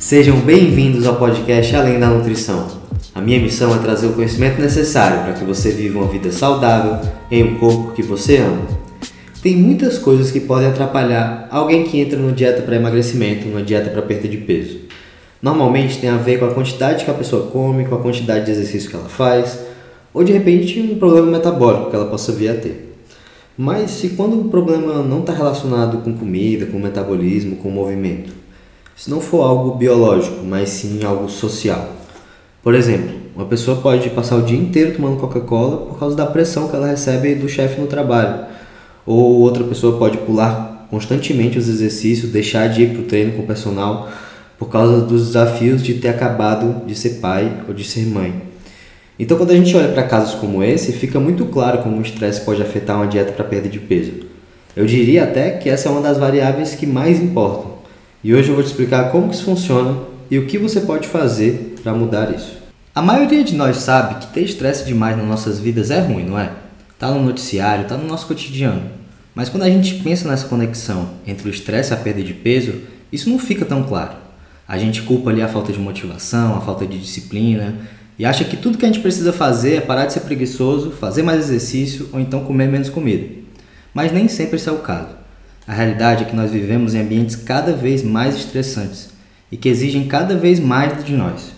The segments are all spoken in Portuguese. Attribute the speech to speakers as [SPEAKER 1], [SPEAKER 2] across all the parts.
[SPEAKER 1] Sejam bem-vindos ao podcast Além da Nutrição. A minha missão é trazer o conhecimento necessário para que você viva uma vida saudável em um corpo que você ama. Tem muitas coisas que podem atrapalhar alguém que entra numa dieta para emagrecimento, numa dieta para perda de peso. Normalmente tem a ver com a quantidade que a pessoa come, com a quantidade de exercício que ela faz, ou de repente um problema metabólico que ela possa vir a ter. Mas se quando o problema não está relacionado com comida, com metabolismo, com movimento, se não for algo biológico, mas sim algo social. Por exemplo, uma pessoa pode passar o dia inteiro tomando Coca-Cola por causa da pressão que ela recebe do chefe no trabalho. Ou outra pessoa pode pular constantemente os exercícios, deixar de ir para o treino com o personal por causa dos desafios de ter acabado de ser pai ou de ser mãe. Então, quando a gente olha para casos como esse, fica muito claro como o estresse pode afetar uma dieta para perda de peso. Eu diria até que essa é uma das variáveis que mais importam. E hoje eu vou te explicar como isso funciona e o que você pode fazer para mudar isso. A maioria de nós sabe que ter estresse demais nas nossas vidas é ruim, não é? Tá no noticiário, tá no nosso cotidiano. Mas quando a gente pensa nessa conexão entre o estresse e a perda de peso, isso não fica tão claro. A gente culpa ali a falta de motivação, a falta de disciplina e acha que tudo que a gente precisa fazer é parar de ser preguiçoso, fazer mais exercício ou então comer menos comida. Mas nem sempre esse é o caso. A realidade é que nós vivemos em ambientes cada vez mais estressantes e que exigem cada vez mais de nós.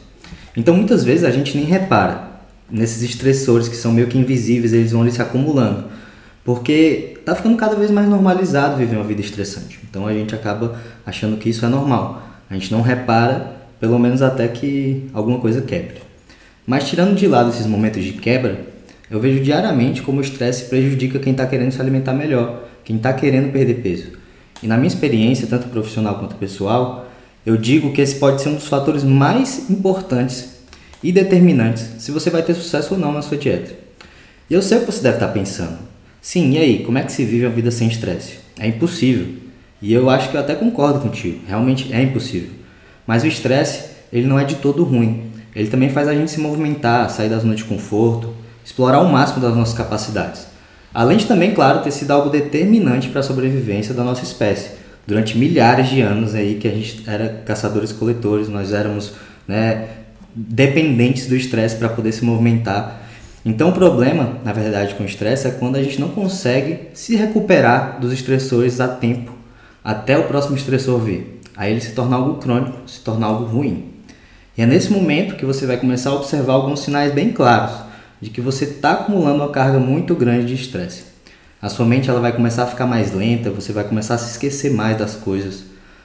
[SPEAKER 1] Então muitas vezes a gente nem repara nesses estressores que são meio que invisíveis, eles vão ali se acumulando, porque está ficando cada vez mais normalizado viver uma vida estressante. Então a gente acaba achando que isso é normal. A gente não repara, pelo menos até que alguma coisa quebre. Mas tirando de lado esses momentos de quebra, eu vejo diariamente como o estresse prejudica quem está querendo se alimentar melhor quem está querendo perder peso. E na minha experiência, tanto profissional quanto pessoal, eu digo que esse pode ser um dos fatores mais importantes e determinantes se você vai ter sucesso ou não na sua dieta. E eu sei o que você deve estar tá pensando. Sim, e aí, como é que se vive a vida sem estresse? É impossível. E eu acho que eu até concordo contigo, realmente é impossível. Mas o estresse, ele não é de todo ruim. Ele também faz a gente se movimentar, sair da zona de conforto, explorar o máximo das nossas capacidades. Além de também, claro, ter sido algo determinante para a sobrevivência da nossa espécie. Durante milhares de anos aí que a gente era caçadores-coletores, nós éramos né, dependentes do estresse para poder se movimentar. Então o problema, na verdade, com o estresse é quando a gente não consegue se recuperar dos estressores a tempo, até o próximo estressor vir. Aí ele se torna algo crônico, se torna algo ruim. E é nesse momento que você vai começar a observar alguns sinais bem claros de que você está acumulando uma carga muito grande de estresse. A sua mente ela vai começar a ficar mais lenta, você vai começar a se esquecer mais das coisas,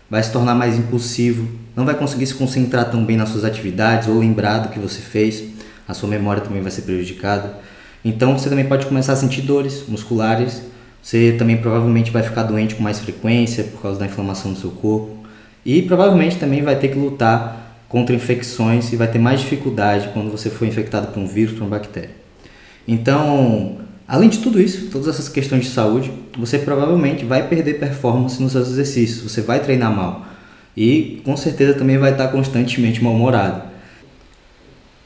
[SPEAKER 1] vai se tornar mais impulsivo, não vai conseguir se concentrar tão bem nas suas atividades ou lembrar do que você fez, a sua memória também vai ser prejudicada. Então você também pode começar a sentir dores musculares, você também provavelmente vai ficar doente com mais frequência por causa da inflamação do seu corpo e provavelmente também vai ter que lutar contra infecções e vai ter mais dificuldade quando você for infectado por um vírus, por uma bactéria. Então, além de tudo isso, todas essas questões de saúde, você provavelmente vai perder performance nos seus exercícios, você vai treinar mal e com certeza também vai estar constantemente mal-humorado.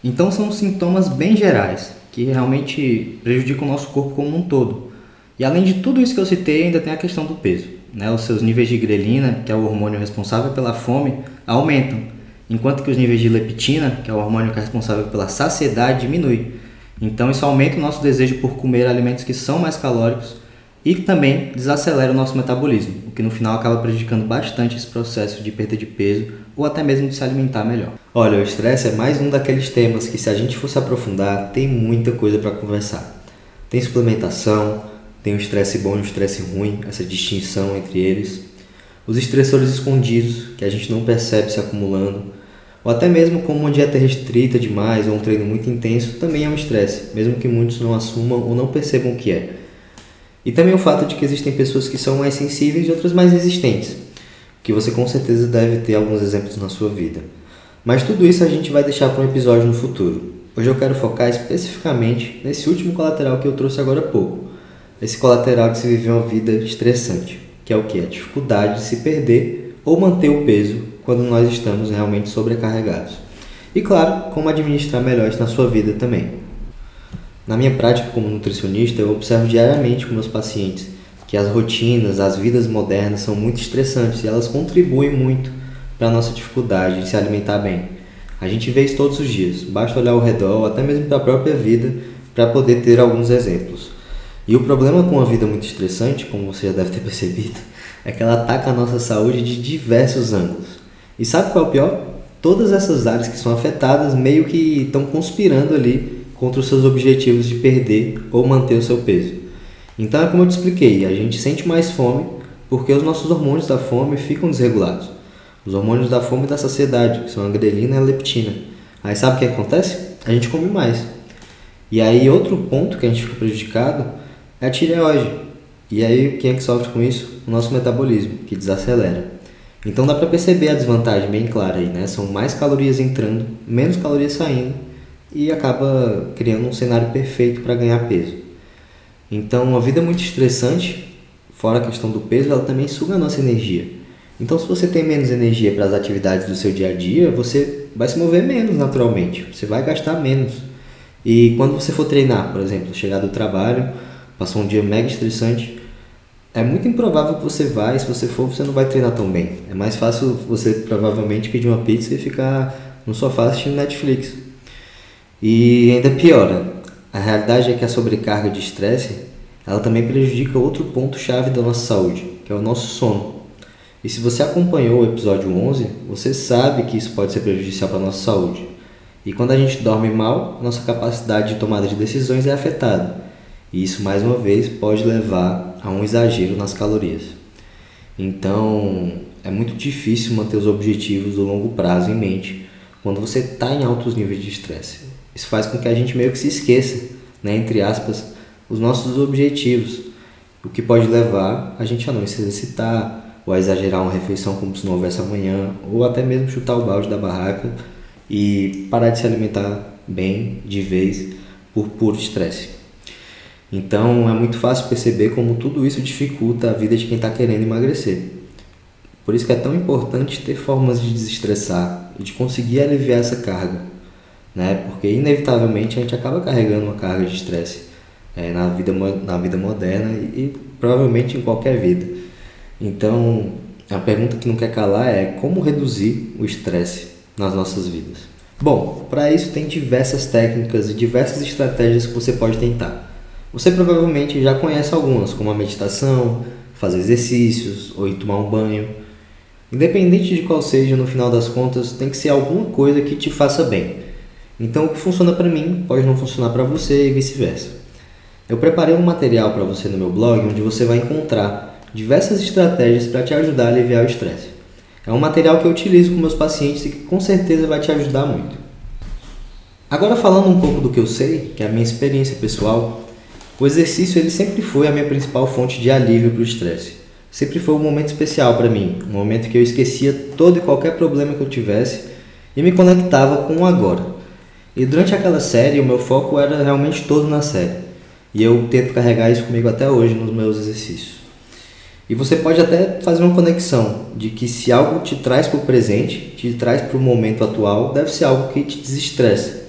[SPEAKER 1] Então, são sintomas bem gerais que realmente prejudicam o nosso corpo como um todo. E além de tudo isso que eu citei, ainda tem a questão do peso. Né? Os seus níveis de grelina, que é o hormônio responsável pela fome, aumentam enquanto que os níveis de leptina, que é o hormônio que é responsável pela saciedade, diminui. Então isso aumenta o nosso desejo por comer alimentos que são mais calóricos e também desacelera o nosso metabolismo, o que no final acaba prejudicando bastante esse processo de perda de peso ou até mesmo de se alimentar melhor. Olha, o estresse é mais um daqueles temas que se a gente fosse aprofundar, tem muita coisa para conversar. Tem suplementação, tem o estresse bom e o estresse ruim, essa distinção entre eles. Os estressores escondidos, que a gente não percebe se acumulando ou até mesmo como uma dieta restrita demais ou um treino muito intenso também é um estresse, mesmo que muitos não assumam ou não percebam o que é. E também o fato de que existem pessoas que são mais sensíveis e outras mais resistentes, que você com certeza deve ter alguns exemplos na sua vida. Mas tudo isso a gente vai deixar para um episódio no futuro. Hoje eu quero focar especificamente nesse último colateral que eu trouxe agora há pouco. Esse colateral de se viver uma vida estressante, que é o que? A dificuldade de se perder ou manter o peso quando nós estamos realmente sobrecarregados. E claro, como administrar melhor isso na sua vida também. Na minha prática como nutricionista, eu observo diariamente com meus pacientes que as rotinas, as vidas modernas são muito estressantes e elas contribuem muito para a nossa dificuldade em se alimentar bem. A gente vê isso todos os dias, basta olhar ao redor, até mesmo para a própria vida, para poder ter alguns exemplos. E o problema com uma vida muito estressante, como você já deve ter percebido, é que ela ataca a nossa saúde de diversos ângulos. E sabe qual é o pior? Todas essas áreas que são afetadas meio que estão conspirando ali contra os seus objetivos de perder ou manter o seu peso. Então é como eu te expliquei, a gente sente mais fome porque os nossos hormônios da fome ficam desregulados. Os hormônios da fome e da saciedade, que são a grelina e a leptina. Aí sabe o que acontece? A gente come mais. E aí outro ponto que a gente fica prejudicado é a tireoide. E aí quem é que sofre com isso? O nosso metabolismo, que desacelera. Então dá para perceber a desvantagem bem clara aí, né? São mais calorias entrando, menos calorias saindo e acaba criando um cenário perfeito para ganhar peso. Então, uma vida muito estressante, fora a questão do peso, ela também suga a nossa energia. Então, se você tem menos energia para as atividades do seu dia a dia, você vai se mover menos naturalmente, você vai gastar menos. E quando você for treinar, por exemplo, chegar do trabalho, passou um dia mega estressante, é muito improvável que você vai, se você for, você não vai treinar tão bem. É mais fácil você provavelmente pedir uma pizza e ficar no sofá assistindo Netflix. E ainda piora, a realidade é que a sobrecarga de estresse, ela também prejudica outro ponto chave da nossa saúde, que é o nosso sono. E se você acompanhou o episódio 11, você sabe que isso pode ser prejudicial para a nossa saúde. E quando a gente dorme mal, nossa capacidade de tomada de decisões é afetada. E isso, mais uma vez, pode levar a um exagero nas calorias. Então, é muito difícil manter os objetivos do longo prazo em mente quando você está em altos níveis de estresse. Isso faz com que a gente meio que se esqueça, né, entre aspas, os nossos objetivos, o que pode levar a gente a não se exercitar, ou a exagerar uma refeição como se não houvesse amanhã, ou até mesmo chutar o balde da barraca e parar de se alimentar bem de vez por puro estresse. Então é muito fácil perceber como tudo isso dificulta a vida de quem está querendo emagrecer. Por isso que é tão importante ter formas de desestressar e de conseguir aliviar essa carga né? Porque inevitavelmente a gente acaba carregando uma carga de estresse é, na, vida, na vida moderna e, e, provavelmente em qualquer vida. Então, a pergunta que não quer calar é como reduzir o estresse nas nossas vidas. Bom, para isso tem diversas técnicas e diversas estratégias que você pode tentar. Você provavelmente já conhece algumas, como a meditação, fazer exercícios ou ir tomar um banho. Independente de qual seja, no final das contas, tem que ser alguma coisa que te faça bem. Então, o que funciona para mim pode não funcionar para você e vice-versa. Eu preparei um material para você no meu blog onde você vai encontrar diversas estratégias para te ajudar a aliviar o estresse. É um material que eu utilizo com meus pacientes e que com certeza vai te ajudar muito. Agora falando um pouco do que eu sei, que é a minha experiência pessoal, o exercício ele sempre foi a minha principal fonte de alívio para o estresse. Sempre foi um momento especial para mim, um momento que eu esquecia todo e qualquer problema que eu tivesse e me conectava com o agora. E durante aquela série, o meu foco era realmente todo na série. E eu tento carregar isso comigo até hoje nos meus exercícios. E você pode até fazer uma conexão de que se algo te traz para o presente, te traz para o momento atual, deve ser algo que te desestressa.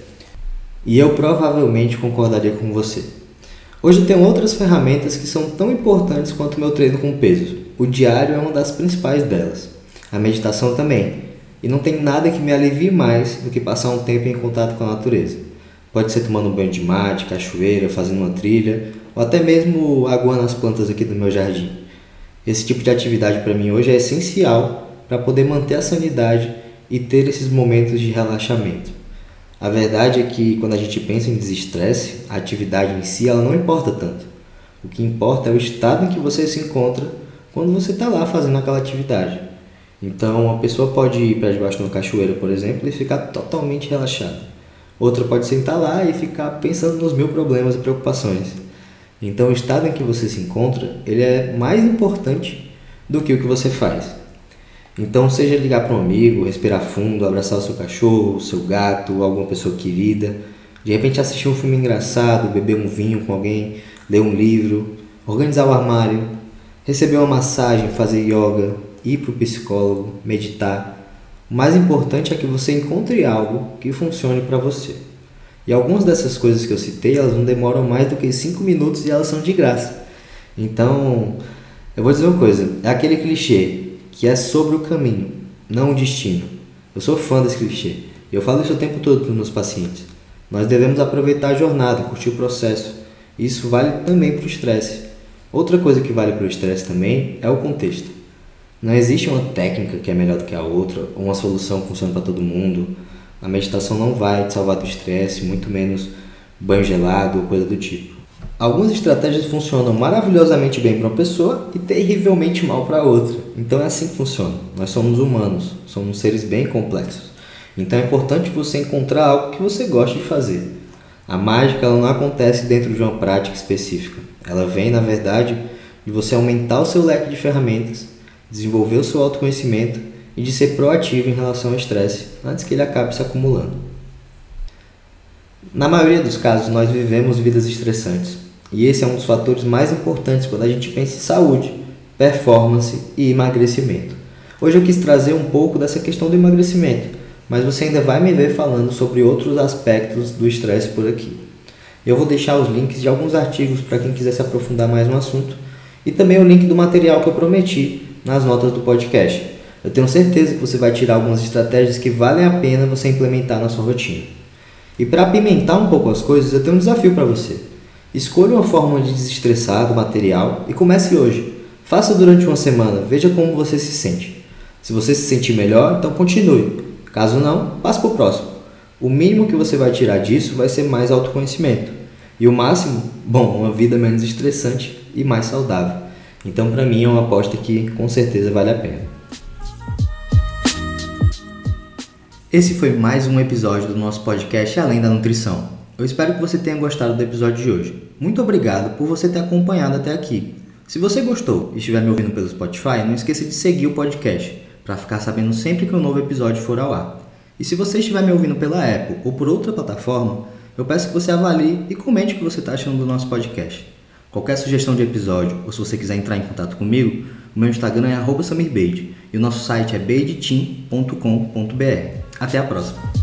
[SPEAKER 1] E eu provavelmente concordaria com você. Hoje tenho outras ferramentas que são tão importantes quanto o meu treino com peso. O diário é uma das principais delas. A meditação também. E não tem nada que me alivie mais do que passar um tempo em contato com a natureza. Pode ser tomando um banho de mate, cachoeira, fazendo uma trilha, ou até mesmo aguando as plantas aqui do meu jardim. Esse tipo de atividade para mim hoje é essencial para poder manter a sanidade e ter esses momentos de relaxamento. A verdade é que quando a gente pensa em desestresse, a atividade em si ela não importa tanto. O que importa é o estado em que você se encontra quando você está lá fazendo aquela atividade. Então, uma pessoa pode ir para debaixo de uma cachoeira, por exemplo, e ficar totalmente relaxada. Outra pode sentar lá e ficar pensando nos mil problemas e preocupações. Então, o estado em que você se encontra, ele é mais importante do que o que você faz. Então, seja ligar para um amigo, respirar fundo, abraçar o seu cachorro, o seu gato, alguma pessoa querida, de repente assistir um filme engraçado, beber um vinho com alguém, ler um livro, organizar o armário, receber uma massagem, fazer yoga, ir para o psicólogo, meditar. O mais importante é que você encontre algo que funcione para você. E algumas dessas coisas que eu citei, elas não demoram mais do que 5 minutos e elas são de graça. Então, eu vou dizer uma coisa, é aquele clichê que é sobre o caminho, não um destino. Eu sou fã desse clichê eu falo isso o tempo todo para os meus pacientes. Nós devemos aproveitar a jornada, curtir o processo. Isso vale também para o estresse. Outra coisa que vale para o estresse também é o contexto. Não existe uma técnica que é melhor do que a outra, ou uma solução que funciona para todo mundo. A meditação não vai te salvar do estresse, muito menos banho gelado ou coisa do tipo. Algumas estratégias funcionam maravilhosamente bem para uma pessoa e terrivelmente mal para outra. Então é assim que funciona. Nós somos humanos, somos seres bem complexos. Então é importante você encontrar algo que você goste de fazer. A mágica ela não acontece dentro de uma prática específica. Ela vem, na verdade, de você aumentar o seu leque de ferramentas, desenvolver o seu autoconhecimento e de ser proativo em relação ao estresse antes que ele acabe se acumulando. Na maioria dos casos, nós vivemos vidas estressantes, e esse é um dos fatores mais importantes quando a gente pensa em saúde, performance e emagrecimento. Hoje eu quis trazer um pouco dessa questão do emagrecimento, mas você ainda vai me ver falando sobre outros aspectos do estresse por aqui. Eu vou deixar os links de alguns artigos para quem quiser se aprofundar mais no assunto e também o link do material que eu prometi nas notas do podcast. Eu tenho certeza que você vai tirar algumas estratégias que valem a pena você implementar na sua rotina. E para apimentar um pouco as coisas, eu tenho um desafio para você. Escolha uma forma de desestressar do material e comece hoje. Faça durante uma semana, veja como você se sente. Se você se sentir melhor, então continue. Caso não, passe para o próximo. O mínimo que você vai tirar disso vai ser mais autoconhecimento. E o máximo, bom, uma vida menos estressante e mais saudável. Então, para mim, é uma aposta que com certeza vale a pena. Esse foi mais um episódio do nosso podcast Além da Nutrição. Eu espero que você tenha gostado do episódio de hoje. Muito obrigado por você ter acompanhado até aqui. Se você gostou e estiver me ouvindo pelo Spotify, não esqueça de seguir o podcast para ficar sabendo sempre que um novo episódio for ao ar. E se você estiver me ouvindo pela Apple ou por outra plataforma, eu peço que você avalie e comente o que você está achando do nosso podcast. Qualquer sugestão de episódio ou se você quiser entrar em contato comigo, o meu Instagram é @samirbeide e o nosso site é beideteam.com.br. Até a próxima!